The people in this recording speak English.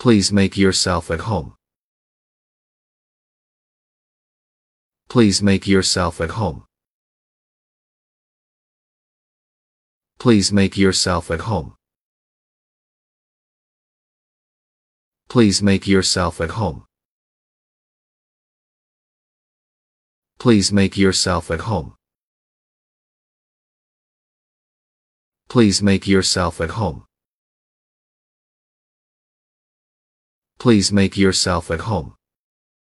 Please make yourself at home. Please make yourself at home. Please make yourself at home. Please make yourself at home. Please make yourself at home. Please make yourself at home. Please make yourself at home.